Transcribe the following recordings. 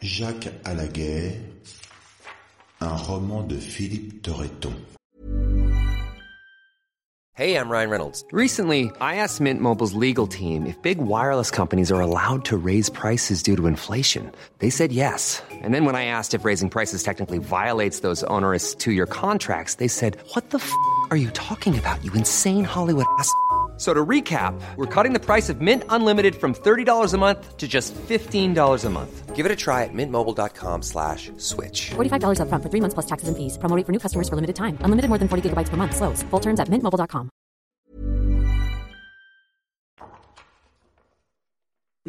Jacques à la guerre, un roman de Philippe Torreton. Hey, I'm Ryan Reynolds. Recently, I asked Mint Mobile's legal team if big wireless companies are allowed to raise prices due to inflation. They said yes. And then when I asked if raising prices technically violates those onerous two year contracts, they said, What the f are you talking about, you insane Hollywood ass? So to recap, we're cutting the price of Mint Unlimited from $30 a month to just $15 a month. Give it a try at mintmobile.com slash switch. $45 upfront for three months plus taxes and fees. Promo rate for new customers for limited time. Unlimited more than 40 gigabytes per month. Slows. Full terms at mintmobile.com.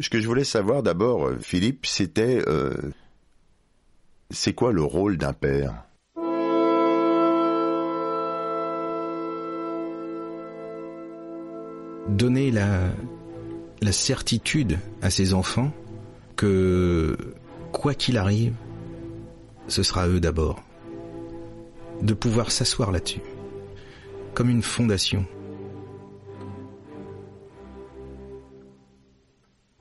Ce que je voulais savoir d'abord, euh, Philippe, c'était euh, c'est quoi le rôle d'un père donner la, certitude à ses enfants que quoi qu'il arrive, ce sera eux d'abord. De pouvoir s'asseoir là-dessus, comme une fondation.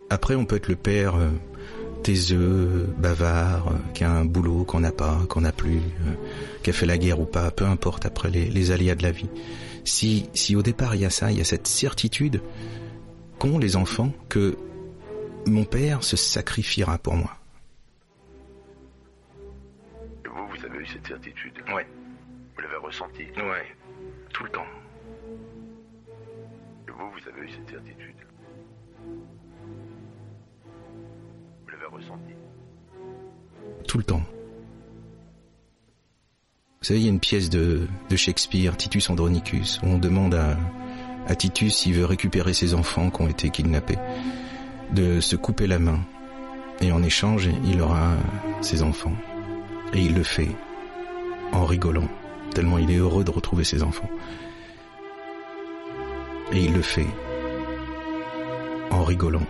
Après, on peut être le père euh, taiseux, bavard, euh, qui a un boulot qu'on n'a pas, qu'on n'a plus, euh, qui a fait la guerre ou pas, peu importe après les, les aléas de la vie. Si, si au départ il y a ça, il y a cette certitude qu'ont les enfants que mon père se sacrifiera pour moi. Vous, vous avez eu cette certitude Ouais. Vous l'avez ressenti Ouais. Tout le temps. Vous, vous avez eu cette certitude Tout le temps. Vous savez, il y a une pièce de, de Shakespeare, Titus Andronicus, où on demande à, à Titus s'il veut récupérer ses enfants qui ont été kidnappés, de se couper la main. Et en échange, il aura ses enfants. Et il le fait en rigolant, tellement il est heureux de retrouver ses enfants. Et il le fait en rigolant.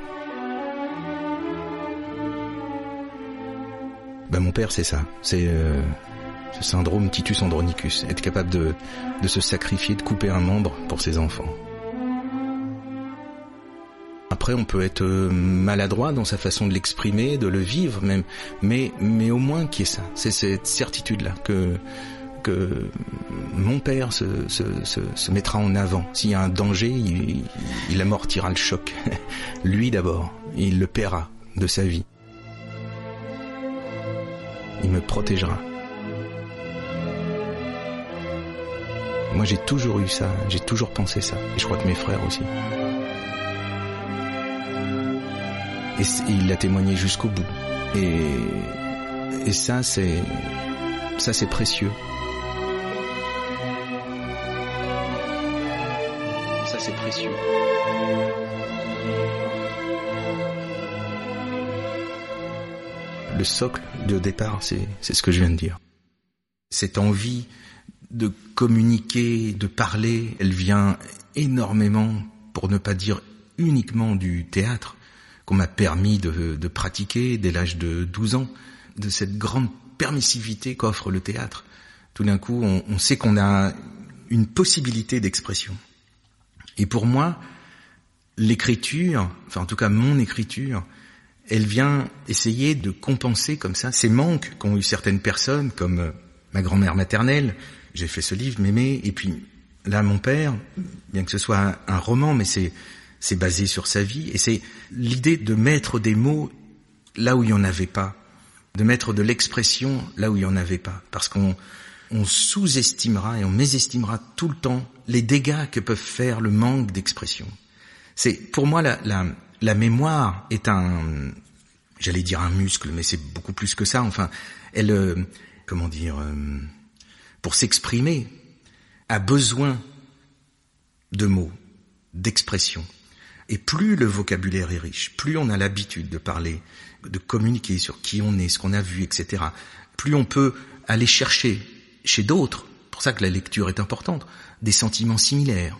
Ben mon père, c'est ça. C'est euh, ce syndrome Titus Andronicus, être capable de, de se sacrifier, de couper un membre pour ses enfants. Après, on peut être euh, maladroit dans sa façon de l'exprimer, de le vivre même, mais, mais au moins qu'il y ait ça. C'est cette certitude-là que, que mon père se, se mettra en avant. S'il y a un danger, il, il amortira le choc. Lui d'abord, il le paiera de sa vie. Il me protégera. Moi, j'ai toujours eu ça, j'ai toujours pensé ça, et je crois que mes frères aussi. Et, c- il l'a témoigné jusqu'au bout. Et, et ça, c'est, ça, c'est précieux. Le socle de départ, c'est, ce que je viens de dire. Cette envie de communiquer, de parler, elle vient énormément, pour ne pas dire uniquement du théâtre, qu'on m'a permis de, de pratiquer dès l'âge de 12 ans, de cette grande permissivité qu'offre le théâtre. Tout d'un coup, on, on sait qu'on a une possibilité d'expression. Et pour moi, l'écriture, enfin en tout cas mon écriture, elle vient essayer de compenser comme ça ces manques qu'ont eu certaines personnes, comme euh, ma grand-mère maternelle. J'ai fait ce livre, Mémé, et puis là, mon père, bien que ce soit un, roman, mais c'est c'est basé sur sa vie, et c'est l'idée de mettre des mots là où il n'y en avait pas, de mettre de l'expression là où il n'y en avait pas, parce qu'on on sous-estimera et on mésestimera tout le temps les dégâts que peuvent faire le manque d'expression. C'est pour moi la, la, la mémoire est un, j'allais dire un muscle, mais c'est beaucoup plus que ça. Enfin, elle, euh, comment dire, euh, pour s'exprimer, a besoin de mots, d'expression. Et plus le vocabulaire est riche, plus on a l'habitude de parler, de communiquer sur qui on est, ce qu'on a vu, etc. Plus on peut aller chercher chez d'autres, pour ça que la lecture est importante, des sentiments similaires,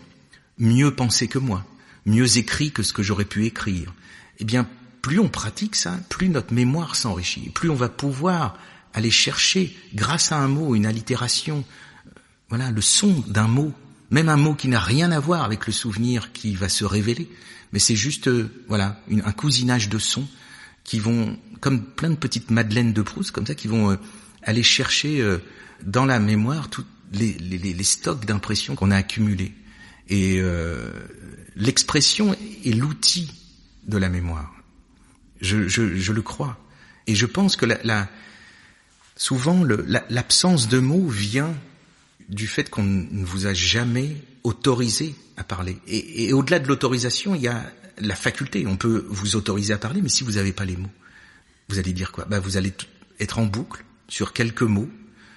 mieux pensés que moi, mieux écrits que ce que j'aurais pu écrire. Eh bien, plus on pratique ça, plus notre mémoire s'enrichit, plus on va pouvoir aller chercher, grâce à un mot, une allitération, euh, voilà, le son d'un mot, même un mot qui n'a rien à voir avec le souvenir qui va se révéler, mais c'est juste, euh, voilà, un cousinage de sons qui vont, comme plein de petites madeleines de Proust, comme ça, qui vont euh, aller chercher dans la mémoire tous les, stocks d'impressions qu'on a accumulés. Et l'expression est l'outil de la mémoire. Je, je, le crois. Et je pense que la, la souvent l'absence de mots vient du fait qu'on ne vous a jamais autorisé à parler. Et, au-delà de l'autorisation, il y a la faculté. On peut vous autoriser à parler, mais si vous n'avez pas les mots, vous allez dire quoi? Bah, Vous allez être en boucle sur quelques mots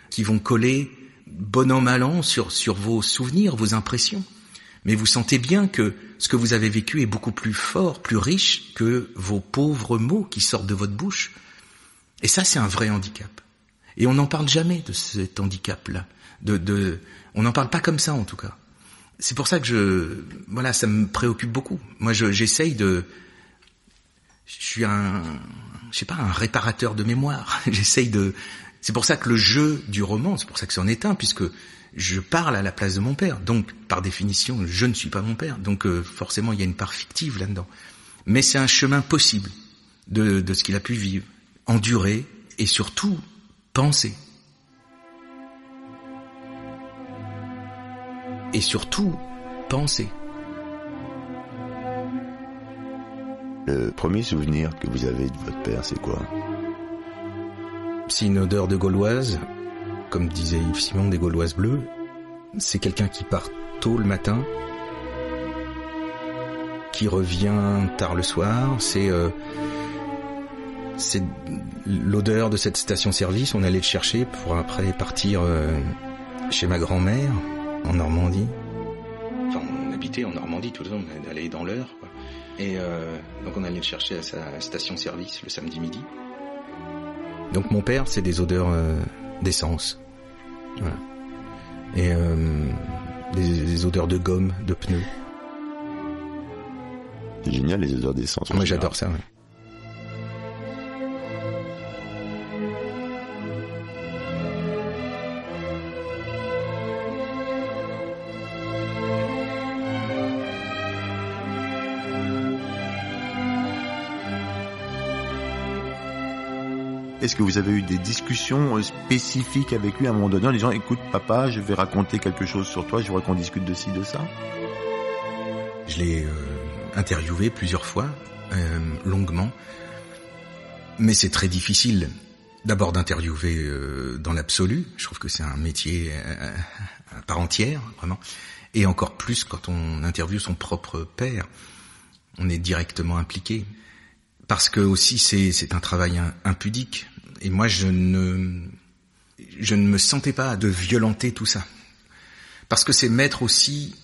qui vont coller bon an mal an sur vos souvenirs, vos impressions. Mais vous sentez bien que ce que vous avez vécu est beaucoup plus fort, plus riche que vos pauvres mots qui sortent de votre bouche. Et ça, c'est un vrai handicap. Et on n'en parle jamais de cet handicap-là. De, de, on n'en parle pas comme ça, en tout cas. C'est pour ça que je, voilà, ça me préoccupe beaucoup. Moi, j'essaye de, je suis un, je sais pas, un réparateur de mémoire. j'essaye de, c'est pour ça que le jeu du roman, c'est pour ça que c'en est un, puisque je parle à la place de mon père. Donc, par définition, je ne suis pas mon père. Donc, euh, forcément, il y a une part fictive là-dedans. Mais c'est un chemin possible de, de ce qu'il a pu vivre, endurer et surtout penser. Et surtout, penser. Le premier souvenir que vous avez de votre père, c'est quoi? C'est une odeur de gauloise, comme disait Yves Simon, des gauloises bleues. C'est quelqu'un qui part tôt le matin, qui revient tard le soir. C'est euh, l'odeur de cette station-service. On allait le chercher pour après partir euh, chez ma grand-mère en Normandie. Enfin, on habitait en Normandie tout le temps, on allait dans l'heure. Et euh, donc on allait le chercher à sa station-service le samedi midi. Donc mon père, c'est des odeurs d'essence. Voilà. Et euh, des, des, odeurs de gomme, de pneus. C'est génial les odeurs d'essence. Moi j'adore ça. Ouais. Est-ce que vous avez eu des discussions euh, spécifiques avec lui à un moment donné en disant écoute papa, je vais raconter quelque chose sur toi, je voudrais qu'on discute de ci, de ça? Je l'ai euh, interviewé plusieurs fois, euh, longuement, mais c'est très difficile d'abord d'interviewer dans l'absolu, je trouve que c'est un métier à part entière, vraiment, et encore plus quand on interviewe son propre père, on est directement impliqué. Parce que aussi c'est un travail impudique. Et moi, je ne, je ne me sentais pas de violenter tout ça. Parce que c'est mettre aussi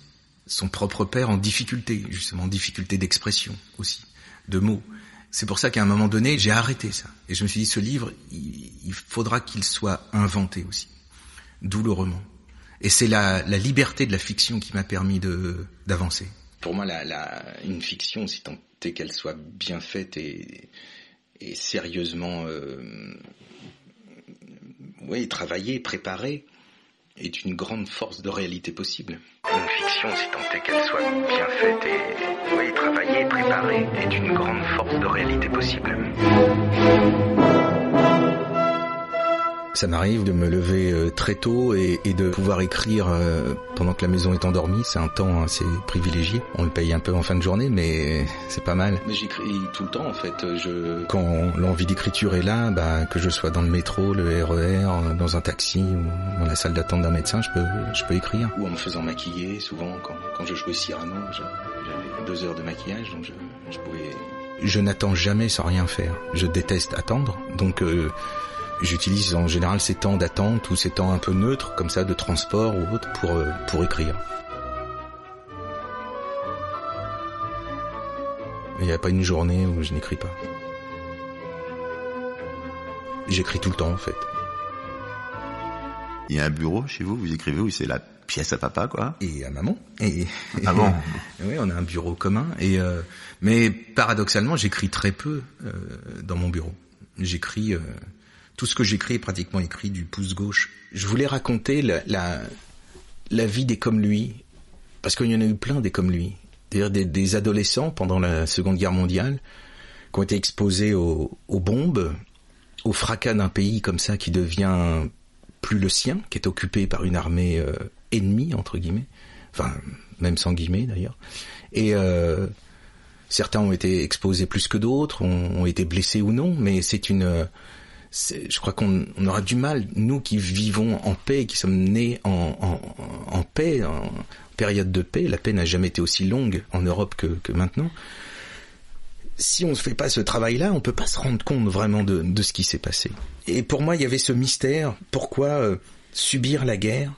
son propre père en difficulté, justement, en difficulté d'expression aussi, de mots. C'est pour ça qu'à un moment donné, j'ai arrêté ça. Et je me suis dit, ce livre, il, faudra qu'il soit inventé aussi. D'où le roman. Et c'est la, la liberté de la fiction qui m'a permis de d'avancer. Pour moi, la, la, une fiction, si tant est qu'elle soit bien faite et, et sérieusement euh, oui, est une grande force de réalité possible. Une fiction, si tant est qu'elle soit bien faite et oui, travaillée, préparée, est une grande force de réalité possible. Ça m'arrive de me lever euh, très tôt et, et, de pouvoir écrire euh, pendant que la maison est endormie. C'est un temps assez privilégié. On le paye un peu en fin de journée, mais c'est pas mal. Mais j'écris tout le temps en fait. Je... Quand l'envie d'écriture est là, bah, que je sois dans le métro, le RER, dans un taxi ou dans la salle d'attente d'un médecin, je peux, je peux écrire. Ou en me faisant maquiller. Souvent, quand, quand je jouais Cyrano, j'avais deux heures de maquillage, donc je, je pouvais. Je n'attends jamais sans rien faire. Je déteste attendre, donc. Euh, J'utilise en général ces temps d'attente ou ces temps un peu neutres, comme ça, de transport ou autre, pour, euh, pour écrire. Il n'y a pas une journée où je n'écris pas. J'écris tout le temps, en fait. Il y a un bureau chez vous, vous écrivez où c'est la pièce à papa, quoi Et à maman. Et, ah bon? Oui, on a un bureau commun. Et euh, mais paradoxalement, j'écris très peu euh, dans mon bureau. J'écris... Euh, tout ce que j'écris est pratiquement écrit du pouce gauche. Je voulais raconter la, la, vie des comme lui, parce qu'il y en a eu plein des comme lui. C'est-à-dire des, des, adolescents pendant la Seconde Guerre mondiale qui ont été exposés aux, bombes, au fracas d'un pays comme ça qui devient plus le sien, qui est occupé par une armée euh, ennemie entre guillemets, enfin même sans guillemets d'ailleurs. Et euh, certains ont été exposés plus que d'autres, ont, ont été blessés ou non, mais c'est une je crois qu'on on aura du mal, nous qui vivons en paix, qui sommes nés en, en, en paix, en période de paix, la paix n'a jamais été aussi longue en Europe que, maintenant. Si on ne fait pas ce travail-là, on peut pas se rendre compte vraiment de, de ce qui s'est passé. Et pour moi, il y avait ce mystère. Pourquoi euh, subir la guerre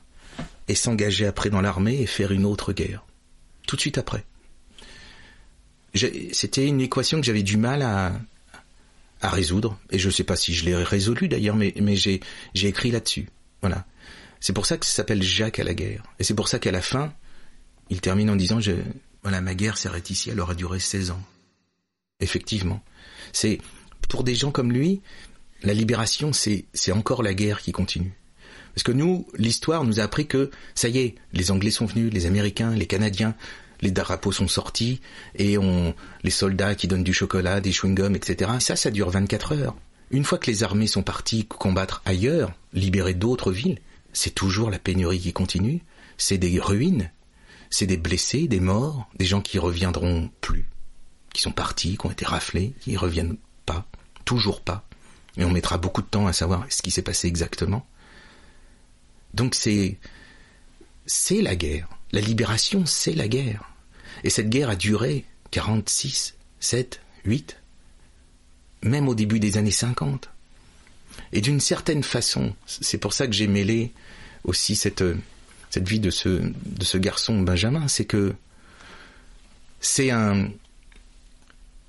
et s'engager après dans l'armée et faire une autre guerre? Tout de suite après C'était une équation que j'avais du mal à, à résoudre. Et je ne sais pas si je l'ai résolu d'ailleurs, mais, mais j'ai, j'ai écrit là-dessus. Voilà. C'est pour ça que ça s'appelle Jacques à la guerre. Et c'est pour ça qu'à la fin, il termine en disant, je, voilà, ma guerre s'arrête ici, elle aura duré 16 ans. Effectivement. C'est, pour des gens comme lui, la libération, c'est, c'est encore la guerre qui continue. Parce que nous, l'histoire nous a appris que, ça y est, les Anglais sont venus, les Américains, les Canadiens, les drapeaux sont sortis et on, les soldats qui donnent du chocolat, des chewing-gums, etc. ça, ça dure 24 heures. Une fois que les armées sont parties combattre ailleurs, libérer d'autres villes, c'est toujours la pénurie qui continue. C'est des ruines, c'est des blessés, des morts, des gens qui reviendront plus, qui sont partis, qui ont été raflés, qui reviennent pas, toujours pas. Et on mettra beaucoup de temps à savoir ce qui s'est passé exactement. Donc c'est, c'est la guerre. La libération, c'est la guerre. Et cette guerre a duré 46, 7, 8, même au début des années 50. Et d'une certaine façon, c'est pour ça que j'ai mêlé aussi cette, cette vie de ce, de ce garçon Benjamin, c'est que c'est un,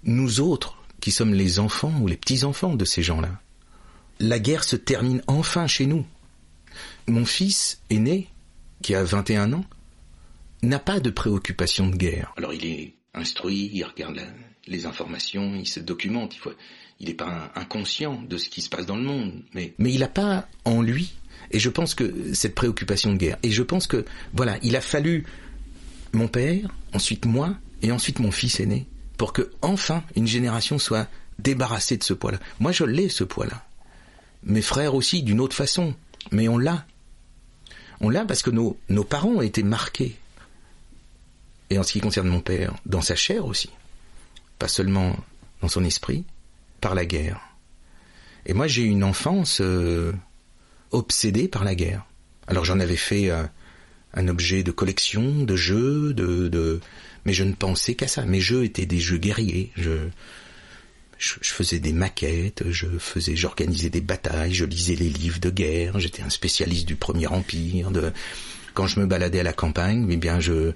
nous autres qui sommes les enfants ou les petits-enfants de ces gens-là. La guerre se termine enfin chez nous. Mon fils aîné, qui a 21 ans, n'a pas de préoccupation de guerre. Alors il est instruit, il regarde les informations, il se documente, il n'est pas inconscient de ce qui se passe dans le monde, mais, mais il n'a pas en lui, et je pense que cette préoccupation de guerre, et je pense que, voilà, il a fallu mon père, ensuite moi, et ensuite mon fils aîné, pour que enfin une génération soit débarrassée de ce poids-là. Moi je l'ai ce poids-là. Mes frères aussi, d'une autre façon, mais on l'a. On l'a parce que nos, nos parents ont été marqués et en ce qui concerne mon père, dans sa chair aussi, pas seulement dans son esprit, par la guerre. Et moi j'ai une enfance euh, obsédée par la guerre. Alors j'en avais fait euh, un objet de collection, de jeux, de, mais je ne pensais qu'à ça. Mes jeux étaient des jeux guerriers. Je, faisais des maquettes, je faisais, j'organisais des batailles, je lisais les livres de guerre. J'étais un spécialiste du Premier Empire. Quand je me baladais à la campagne, eh bien je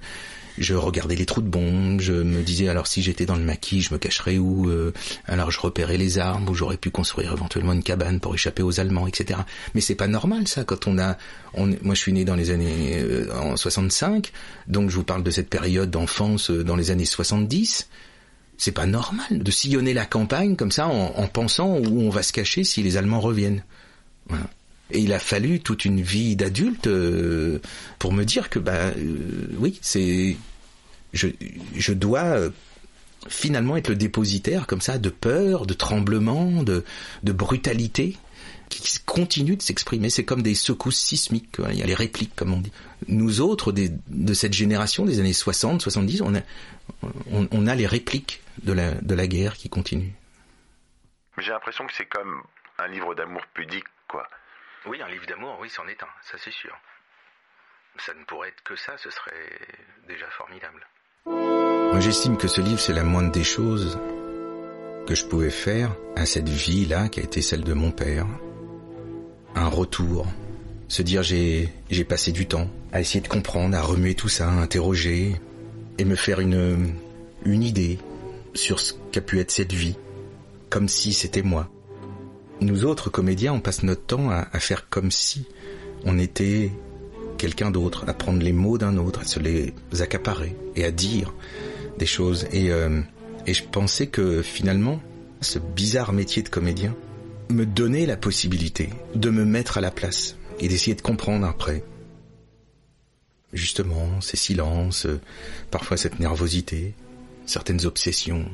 je regardais les trous de bombes, je me disais alors si j'étais dans le maquis, je me cacherais où euh, Alors je repérais les armes où j'aurais pu construire éventuellement une cabane pour échapper aux Allemands, etc. Mais c'est pas normal ça quand on a, on, moi je suis né dans les années euh, en 65, donc je vous parle de cette période d'enfance euh, dans les années 70. C'est pas normal de sillonner la campagne comme ça en, en pensant où on va se cacher si les Allemands reviennent. Voilà. Et il a fallu toute une vie d'adulte euh, pour me dire que bah euh, oui, c'est je, je dois euh, finalement être le dépositaire comme ça de peur, de tremblement, de, de brutalité qui continue de s'exprimer. C'est comme des secousses sismiques. Il y a les répliques, comme on dit. Nous autres, des, de cette génération des années 60, 70, on a, on a les répliques de la, de la guerre qui continue. J'ai l'impression que c'est comme un livre d'amour pudique, quoi. Oui, un livre d'amour, oui, c'en est un, ça c'est sûr. Ça ne pourrait être que ça, ce serait déjà formidable. Moi j'estime que ce livre c'est la moindre des choses que je pouvais faire à cette vie-là qui a été celle de mon père. Un retour. Se dire j'ai, j'ai passé du temps à essayer de comprendre, à remuer tout ça, à interroger et me faire une, une idée sur ce qu'a pu être cette vie, comme si c'était moi. Nous autres comédiens, on passe notre temps à, faire comme si on était quelqu'un d'autre, à prendre les mots d'un autre, à se les accaparer et à dire des choses. Et, euh, et je pensais que finalement, ce bizarre métier de comédien me donnait la possibilité de me mettre à la place et d'essayer de comprendre après. Justement, ces silences, parfois cette nervosité, certaines obsessions,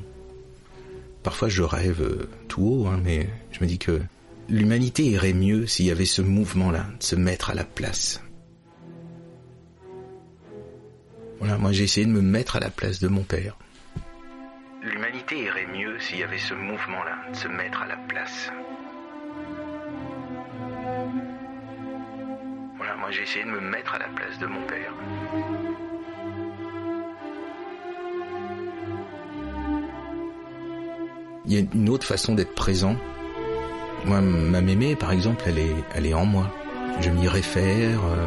Parfois je rêve euh, tout haut, hein, mais je me dis que l'humanité irait mieux s'il y avait ce mouvement-là, de se mettre à la place. Voilà, moi j'ai essayé de me mettre à la place de mon père. L'humanité irait mieux s'il y avait ce mouvement-là, de se mettre à la place. Voilà, moi j'ai essayé de me mettre à la place de mon père. Il y a une autre façon d'être présent. Moi, ma mémé, par exemple, elle est, elle est en moi. Je m'y réfère euh,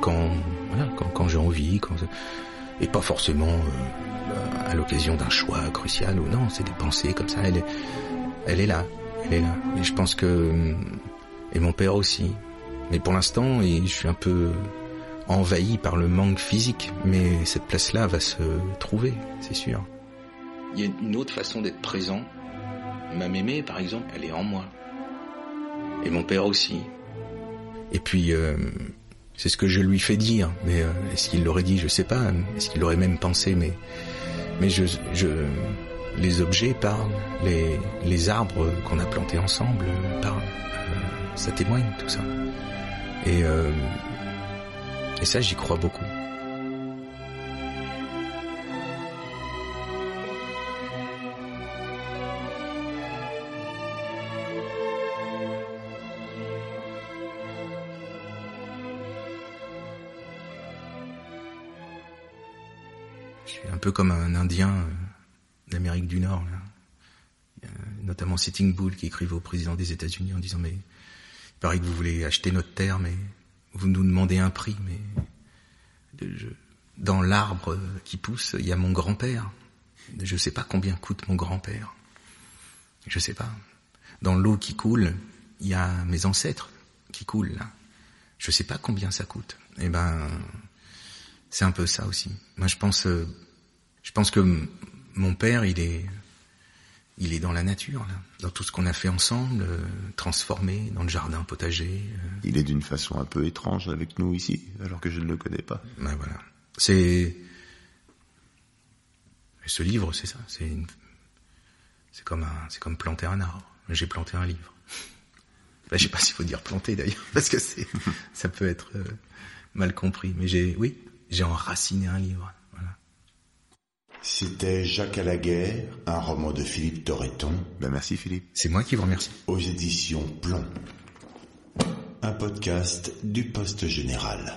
quand, voilà, quand, j'ai envie, et pas forcément euh, à l'occasion d'un choix crucial ou non. C'est des pensées comme ça. Elle est, là, elle est là. Et je pense que et mon père aussi. Mais pour l'instant, je suis un peu envahi par le manque physique. Mais cette place-là va se trouver, c'est sûr. Il y a une autre façon d'être présent. Ma mémé, par exemple, elle est en moi. Et mon père aussi. Et puis, euh, c'est ce que je lui fais dire. Mais euh, est-ce qu'il l'aurait dit? Je sais pas. Est-ce qu'il l'aurait même pensé? Mais, mais je, je, les objets parlent. Les, les arbres qu'on a plantés ensemble parlent. Euh, ça témoigne tout ça. Et, et ça, j'y crois beaucoup. Peu comme un Indien euh, d'Amérique du Nord. Notamment Sitting Bull qui écrivait au président des États-Unis en disant mais il paraît que vous voulez acheter notre terre, mais vous nous demandez un prix, mais dans l'arbre qui pousse, il y a mon grand-père. Je ne sais pas combien coûte mon grand-père. Je sais pas. Dans l'eau qui coule, il y a mes ancêtres qui coulent. Je sais pas combien ça coûte. Eh ben, c'est un peu ça aussi. Moi, je pense, euh, je pense que mon père, il est, il est dans la nature, là, dans tout ce qu'on a fait ensemble, euh, transformé dans le jardin potager. euh, Il est d'une façon un peu étrange avec nous ici, alors que je ne le connais pas. ben voilà. C'est ce livre, c'est ça. C'est une... c'est comme un, c'est comme planter un arbre. J'ai planté un livre. Ben, je sais pas s'il faut dire planter d'ailleurs, parce que c'est, ça peut être euh, mal compris. Mais j'ai, oui, j'ai enraciné un livre. C'était Jacques à la guerre, un roman de Philippe Torreton, Ben merci Philippe. C'est moi qui vous remercie. aux éditions Plomb. Un podcast du Poste Général.